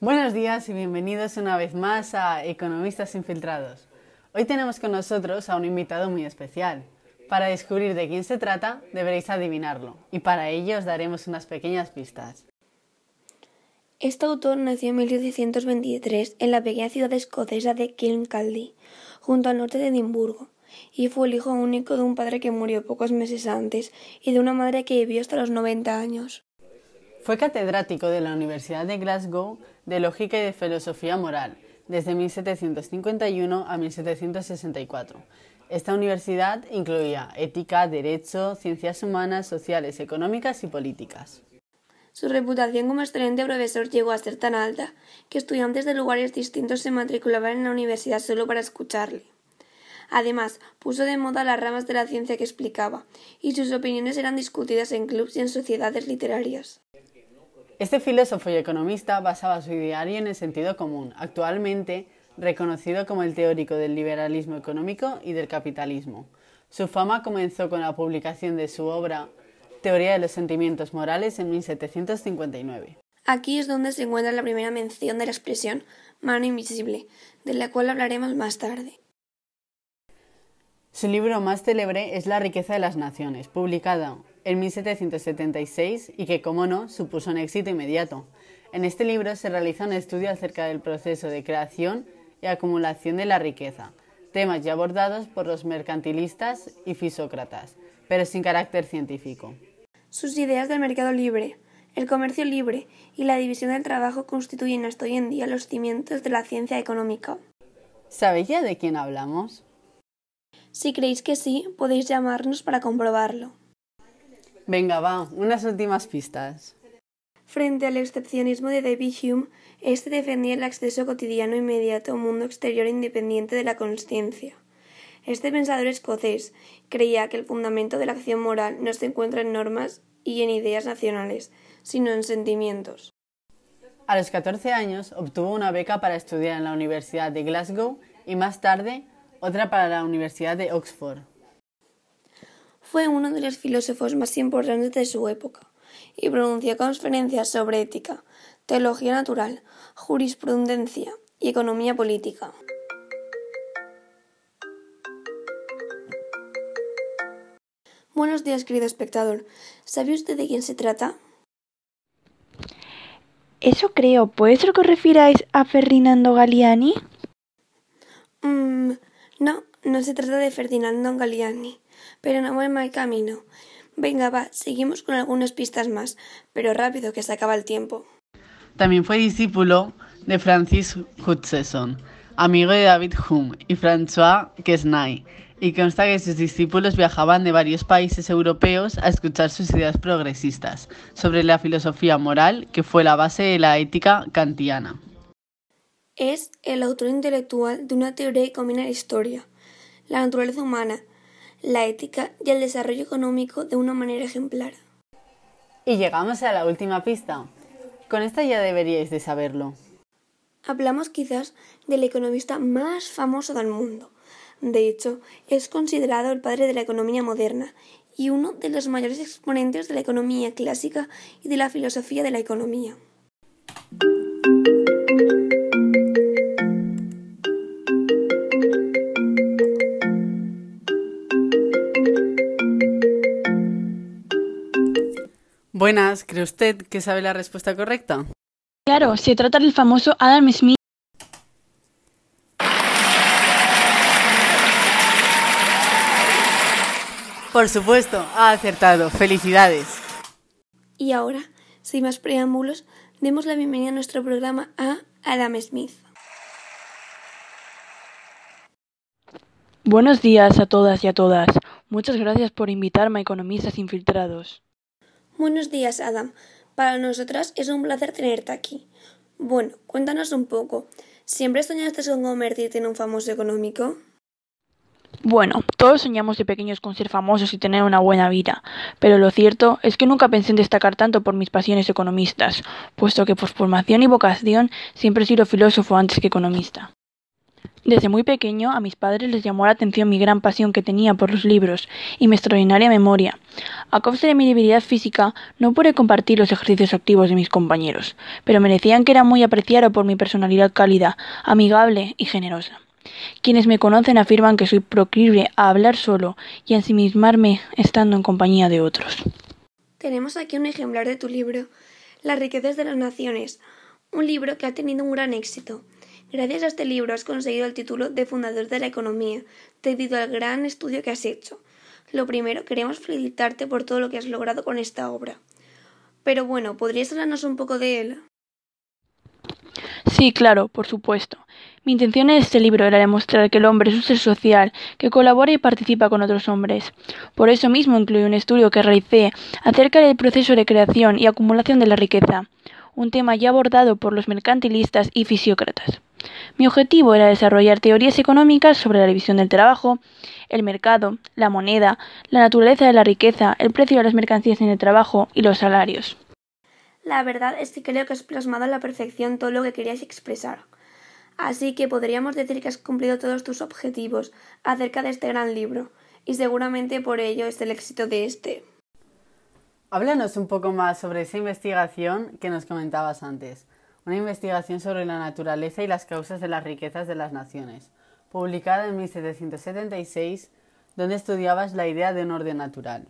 Buenos días y bienvenidos una vez más a Economistas Infiltrados. Hoy tenemos con nosotros a un invitado muy especial. Para descubrir de quién se trata, deberéis adivinarlo, y para ello os daremos unas pequeñas pistas. Este autor nació en 1723 en la pequeña ciudad escocesa de Kilncaldy, junto al norte de Edimburgo, y fue el hijo único de un padre que murió pocos meses antes y de una madre que vivió hasta los 90 años. Fue catedrático de la Universidad de Glasgow de Lógica y de Filosofía Moral desde 1751 a 1764. Esta universidad incluía ética, derecho, ciencias humanas, sociales, económicas y políticas. Su reputación como excelente profesor llegó a ser tan alta que estudiantes de lugares distintos se matriculaban en la universidad solo para escucharle. Además, puso de moda las ramas de la ciencia que explicaba, y sus opiniones eran discutidas en clubs y en sociedades literarias. Este filósofo y economista basaba su ideario en el sentido común, actualmente reconocido como el teórico del liberalismo económico y del capitalismo. Su fama comenzó con la publicación de su obra Teoría de los sentimientos morales en 1759. Aquí es donde se encuentra la primera mención de la expresión mano invisible, de la cual hablaremos más tarde. Su libro más célebre es La riqueza de las naciones, publicado en 1776 y que, como no, supuso un éxito inmediato. En este libro se realiza un estudio acerca del proceso de creación y acumulación de la riqueza, temas ya abordados por los mercantilistas y fisócratas, pero sin carácter científico. Sus ideas del mercado libre, el comercio libre y la división del trabajo constituyen hasta hoy en día los cimientos de la ciencia económica. ¿Sabéis ya de quién hablamos? Si creéis que sí, podéis llamarnos para comprobarlo. Venga, va, unas últimas pistas. Frente al excepcionismo de David Hume, este defendía el acceso cotidiano inmediato a un mundo exterior independiente de la conciencia. Este pensador escocés creía que el fundamento de la acción moral no se encuentra en normas y en ideas nacionales, sino en sentimientos. A los 14 años obtuvo una beca para estudiar en la Universidad de Glasgow y más tarde otra para la Universidad de Oxford. Fue uno de los filósofos más importantes de su época y pronunció conferencias sobre ética, teología natural, jurisprudencia y economía política. Buenos días, querido espectador. ¿Sabe usted de quién se trata? Eso creo. ¿Puede ser que os refiráis a Ferdinando Galiani? Mm, no, no se trata de Ferdinando Galiani, pero no voy mal camino. Venga, va, seguimos con algunas pistas más, pero rápido que se acaba el tiempo. También fue discípulo de Francis Hutcheson, amigo de David Hume y François Quesnay, y consta que sus discípulos viajaban de varios países europeos a escuchar sus ideas progresistas sobre la filosofía moral que fue la base de la ética kantiana. Es el autor intelectual de una teoría que combina la historia, la naturaleza humana, la ética y el desarrollo económico de una manera ejemplar. Y llegamos a la última pista. Con esta ya deberíais de saberlo. Hablamos quizás del economista más famoso del mundo, de hecho, es considerado el padre de la economía moderna y uno de los mayores exponentes de la economía clásica y de la filosofía de la economía. Buenas, ¿cree usted que sabe la respuesta correcta? Claro, se trata del famoso Adam Smith. Por supuesto, ha acertado. Felicidades. Y ahora, sin más preámbulos, demos la bienvenida a nuestro programa a Adam Smith. Buenos días a todas y a todas. Muchas gracias por invitarme a Economistas Infiltrados. Buenos días, Adam. Para nosotras es un placer tenerte aquí. Bueno, cuéntanos un poco. ¿Siempre soñaste con convertirte en un famoso económico? Bueno, todos soñamos de pequeños con ser famosos y tener una buena vida, pero lo cierto es que nunca pensé en destacar tanto por mis pasiones economistas, puesto que por formación y vocación siempre he sido filósofo antes que economista. Desde muy pequeño a mis padres les llamó la atención mi gran pasión que tenía por los libros y mi extraordinaria memoria. A costa de mi debilidad física no pude compartir los ejercicios activos de mis compañeros, pero me decían que era muy apreciado por mi personalidad cálida, amigable y generosa. Quienes me conocen afirman que soy proclive a hablar solo y a ensimismarme estando en compañía de otros. Tenemos aquí un ejemplar de tu libro, Las riquezas de las naciones, un libro que ha tenido un gran éxito. Gracias a este libro has conseguido el título de fundador de la economía, debido al gran estudio que has hecho. Lo primero, queremos felicitarte por todo lo que has logrado con esta obra. Pero bueno, ¿podrías hablarnos un poco de él? Sí, claro, por supuesto. Mi intención en este libro era demostrar que el hombre es un ser social, que colabora y participa con otros hombres. Por eso mismo incluí un estudio que realicé acerca del proceso de creación y acumulación de la riqueza, un tema ya abordado por los mercantilistas y fisiócratas. Mi objetivo era desarrollar teorías económicas sobre la división del trabajo, el mercado, la moneda, la naturaleza de la riqueza, el precio de las mercancías en el trabajo y los salarios. La verdad es que creo que has plasmado a la perfección todo lo que querías expresar. Así que podríamos decir que has cumplido todos tus objetivos acerca de este gran libro, y seguramente por ello es el éxito de este. Háblanos un poco más sobre esa investigación que nos comentabas antes una investigación sobre la naturaleza y las causas de las riquezas de las naciones, publicada en 1776, donde estudiabas la idea de un orden natural.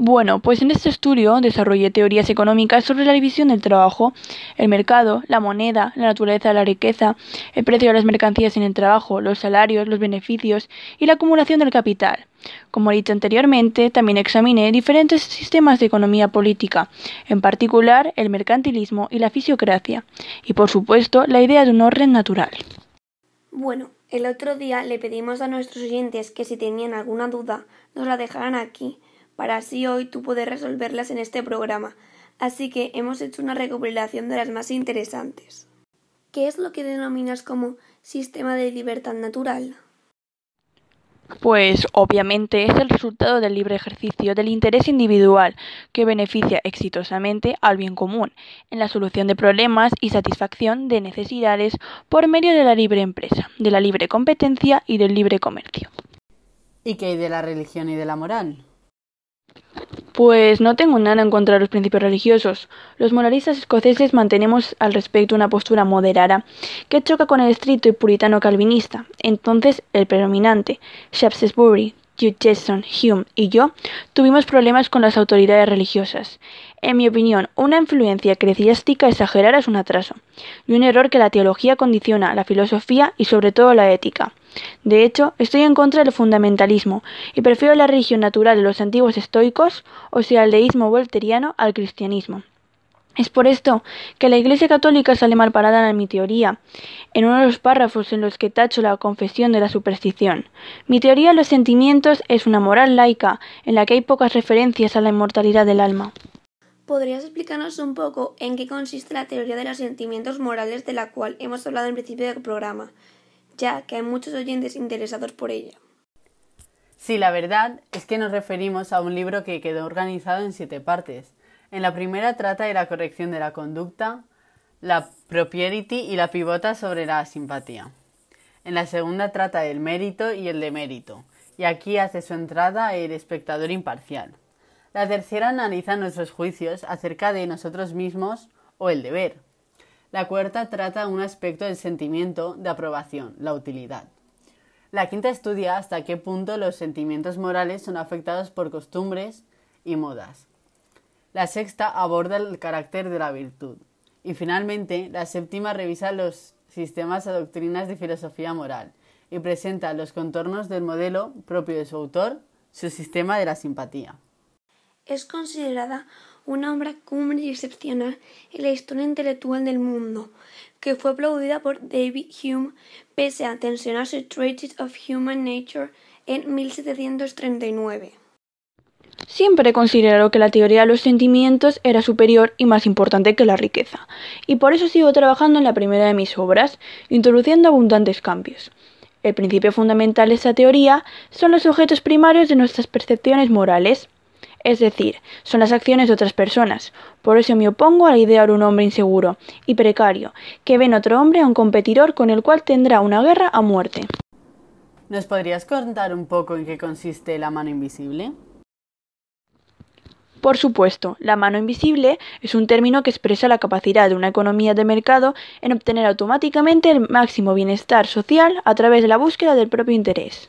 Bueno, pues en este estudio desarrollé teorías económicas sobre la división del trabajo, el mercado, la moneda, la naturaleza de la riqueza, el precio de las mercancías en el trabajo, los salarios, los beneficios y la acumulación del capital. Como he dicho anteriormente, también examiné diferentes sistemas de economía política, en particular el mercantilismo y la fisiocracia, y por supuesto la idea de un orden natural. Bueno, el otro día le pedimos a nuestros oyentes que si tenían alguna duda nos la dejaran aquí para así hoy tú poder resolverlas en este programa. Así que hemos hecho una recopilación de las más interesantes. ¿Qué es lo que denominas como sistema de libertad natural? Pues obviamente es el resultado del libre ejercicio del interés individual que beneficia exitosamente al bien común en la solución de problemas y satisfacción de necesidades por medio de la libre empresa, de la libre competencia y del libre comercio. ¿Y qué hay de la religión y de la moral? Pues no tengo nada en contra de los principios religiosos. Los moralistas escoceses mantenemos al respecto una postura moderada, que choca con el estricto y puritano calvinista. Entonces, el predominante, Shaftesbury, Jackson, Hume y yo, tuvimos problemas con las autoridades religiosas. En mi opinión, una influencia eclesiástica exagerada es un atraso, y un error que la teología condiciona la filosofía y sobre todo la ética. De hecho, estoy en contra del fundamentalismo y prefiero la religión natural de los antiguos estoicos, o sea, el deísmo volteriano, al cristianismo. Es por esto que la Iglesia Católica sale mal parada en mi teoría, en uno de los párrafos en los que tacho la confesión de la superstición. Mi teoría de los sentimientos es una moral laica en la que hay pocas referencias a la inmortalidad del alma. ¿Podrías explicarnos un poco en qué consiste la teoría de los sentimientos morales de la cual hemos hablado en principio del programa? Ya que hay muchos oyentes interesados por ella. Sí, la verdad es que nos referimos a un libro que quedó organizado en siete partes. En la primera trata de la corrección de la conducta, la propriety y la pivota sobre la simpatía. En la segunda trata del mérito y el demérito, y aquí hace su entrada el espectador imparcial. La tercera analiza nuestros juicios acerca de nosotros mismos o el deber, la cuarta trata un aspecto del sentimiento de aprobación, la utilidad. La quinta estudia hasta qué punto los sentimientos morales son afectados por costumbres y modas. La sexta aborda el carácter de la virtud. Y finalmente, la séptima revisa los sistemas o doctrinas de filosofía moral y presenta los contornos del modelo propio de su autor, su sistema de la simpatía. Es considerada una obra cumbre y excepcional en la historia intelectual del mundo, que fue aplaudida por David Hume pese a tensionar su Treatise of Human Nature en 1739. Siempre consideró que la teoría de los sentimientos era superior y más importante que la riqueza, y por eso sigo trabajando en la primera de mis obras, introduciendo abundantes cambios. El principio fundamental de esta teoría son los objetos primarios de nuestras percepciones morales, es decir, son las acciones de otras personas. Por eso me opongo a la idea de un hombre inseguro y precario, que ve en otro hombre a un competidor con el cual tendrá una guerra a muerte. ¿Nos podrías contar un poco en qué consiste la mano invisible? Por supuesto, la mano invisible es un término que expresa la capacidad de una economía de mercado en obtener automáticamente el máximo bienestar social a través de la búsqueda del propio interés.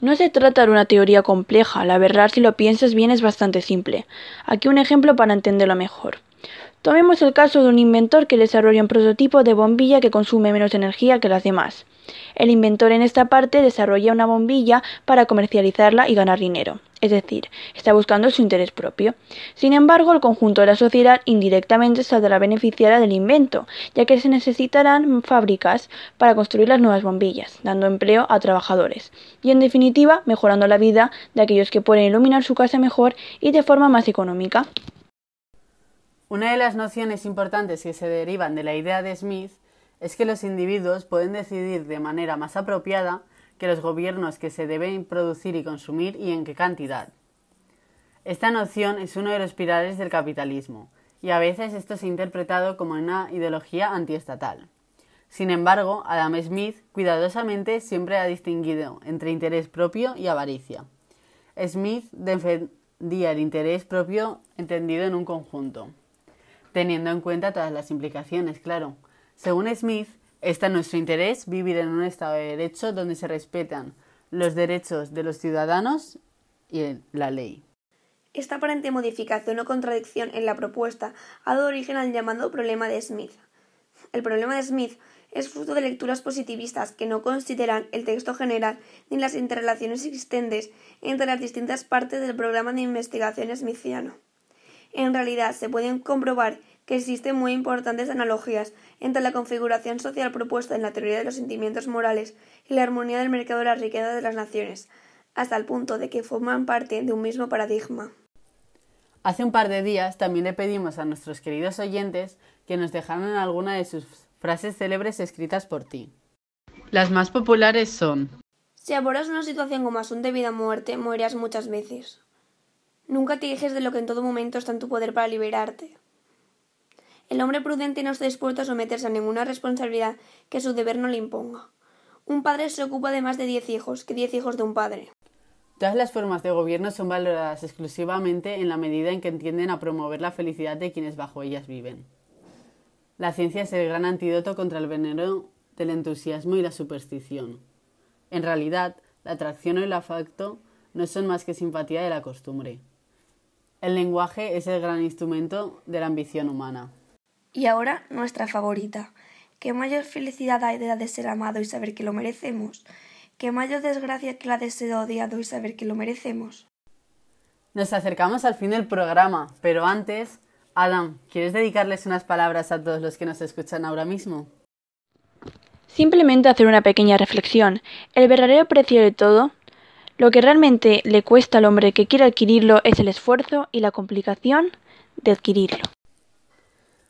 No se trata de una teoría compleja, la verdad si lo piensas bien es bastante simple. Aquí un ejemplo para entenderlo mejor. Tomemos el caso de un inventor que desarrolla un prototipo de bombilla que consume menos energía que las demás. El inventor en esta parte desarrolla una bombilla para comercializarla y ganar dinero, es decir, está buscando su interés propio. Sin embargo, el conjunto de la sociedad indirectamente saldrá beneficiada del invento, ya que se necesitarán fábricas para construir las nuevas bombillas, dando empleo a trabajadores, y en definitiva mejorando la vida de aquellos que pueden iluminar su casa mejor y de forma más económica. Una de las nociones importantes que se derivan de la idea de Smith es que los individuos pueden decidir de manera más apropiada que los gobiernos que se deben producir y consumir y en qué cantidad. Esta noción es uno de los pilares del capitalismo, y a veces esto se ha interpretado como una ideología antiestatal. Sin embargo, Adam Smith cuidadosamente siempre ha distinguido entre interés propio y avaricia. Smith defendía el interés propio entendido en un conjunto, teniendo en cuenta todas las implicaciones, claro, según Smith, está en nuestro interés vivir en un Estado de Derecho donde se respetan los derechos de los ciudadanos y la ley. Esta aparente modificación o contradicción en la propuesta ha dado origen al llamado problema de Smith. El problema de Smith es fruto de lecturas positivistas que no consideran el texto general ni las interrelaciones existentes entre las distintas partes del programa de investigación smithiano. En realidad, se pueden comprobar que existen muy importantes analogías entre la configuración social propuesta en la teoría de los sentimientos morales y la armonía del mercado de la riqueza de las naciones, hasta el punto de que forman parte de un mismo paradigma. Hace un par de días también le pedimos a nuestros queridos oyentes que nos dejaran alguna de sus frases célebres escritas por ti. Las más populares son Si abordas una situación como asunto de vida o muerte, morirás muchas veces. Nunca te dejes de lo que en todo momento está en tu poder para liberarte. El hombre prudente no está dispuesto a someterse a ninguna responsabilidad que su deber no le imponga. Un padre se ocupa de más de diez hijos que diez hijos de un padre. Todas las formas de gobierno son valoradas exclusivamente en la medida en que entienden a promover la felicidad de quienes bajo ellas viven. La ciencia es el gran antídoto contra el veneno del entusiasmo y la superstición. En realidad, la atracción o el afecto no son más que simpatía de la costumbre. El lenguaje es el gran instrumento de la ambición humana. Y ahora nuestra favorita. ¿Qué mayor felicidad hay de la de ser amado y saber que lo merecemos? ¿Qué mayor desgracia que la de ser odiado y saber que lo merecemos? Nos acercamos al fin del programa, pero antes, Adam, ¿quieres dedicarles unas palabras a todos los que nos escuchan ahora mismo? Simplemente hacer una pequeña reflexión. El verdadero precio de todo, lo que realmente le cuesta al hombre que quiere adquirirlo es el esfuerzo y la complicación de adquirirlo.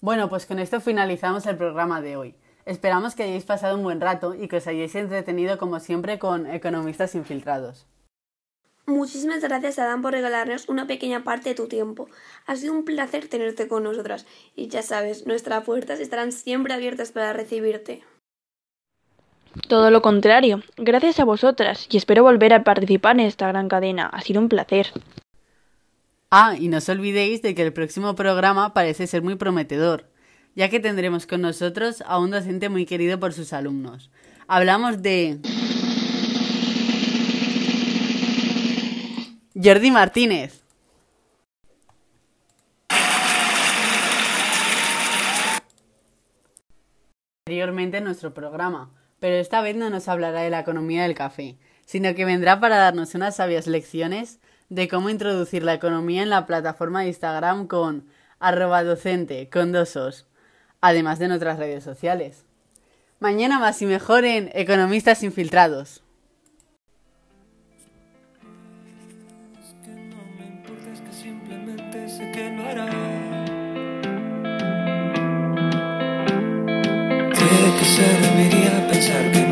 Bueno, pues con esto finalizamos el programa de hoy. Esperamos que hayáis pasado un buen rato y que os hayáis entretenido como siempre con economistas infiltrados. Muchísimas gracias Adán por regalarnos una pequeña parte de tu tiempo. Ha sido un placer tenerte con nosotras y ya sabes, nuestras puertas estarán siempre abiertas para recibirte. Todo lo contrario, gracias a vosotras y espero volver a participar en esta gran cadena. Ha sido un placer. Ah, y no os olvidéis de que el próximo programa parece ser muy prometedor, ya que tendremos con nosotros a un docente muy querido por sus alumnos. Hablamos de... Jordi Martínez. Anteriormente en nuestro programa, pero esta vez no nos hablará de la economía del café, sino que vendrá para darnos unas sabias lecciones de cómo introducir la economía en la plataforma de Instagram con arroba docente con dos además de en otras redes sociales. Mañana más y mejor en Economistas Infiltrados. Que se debería pensar que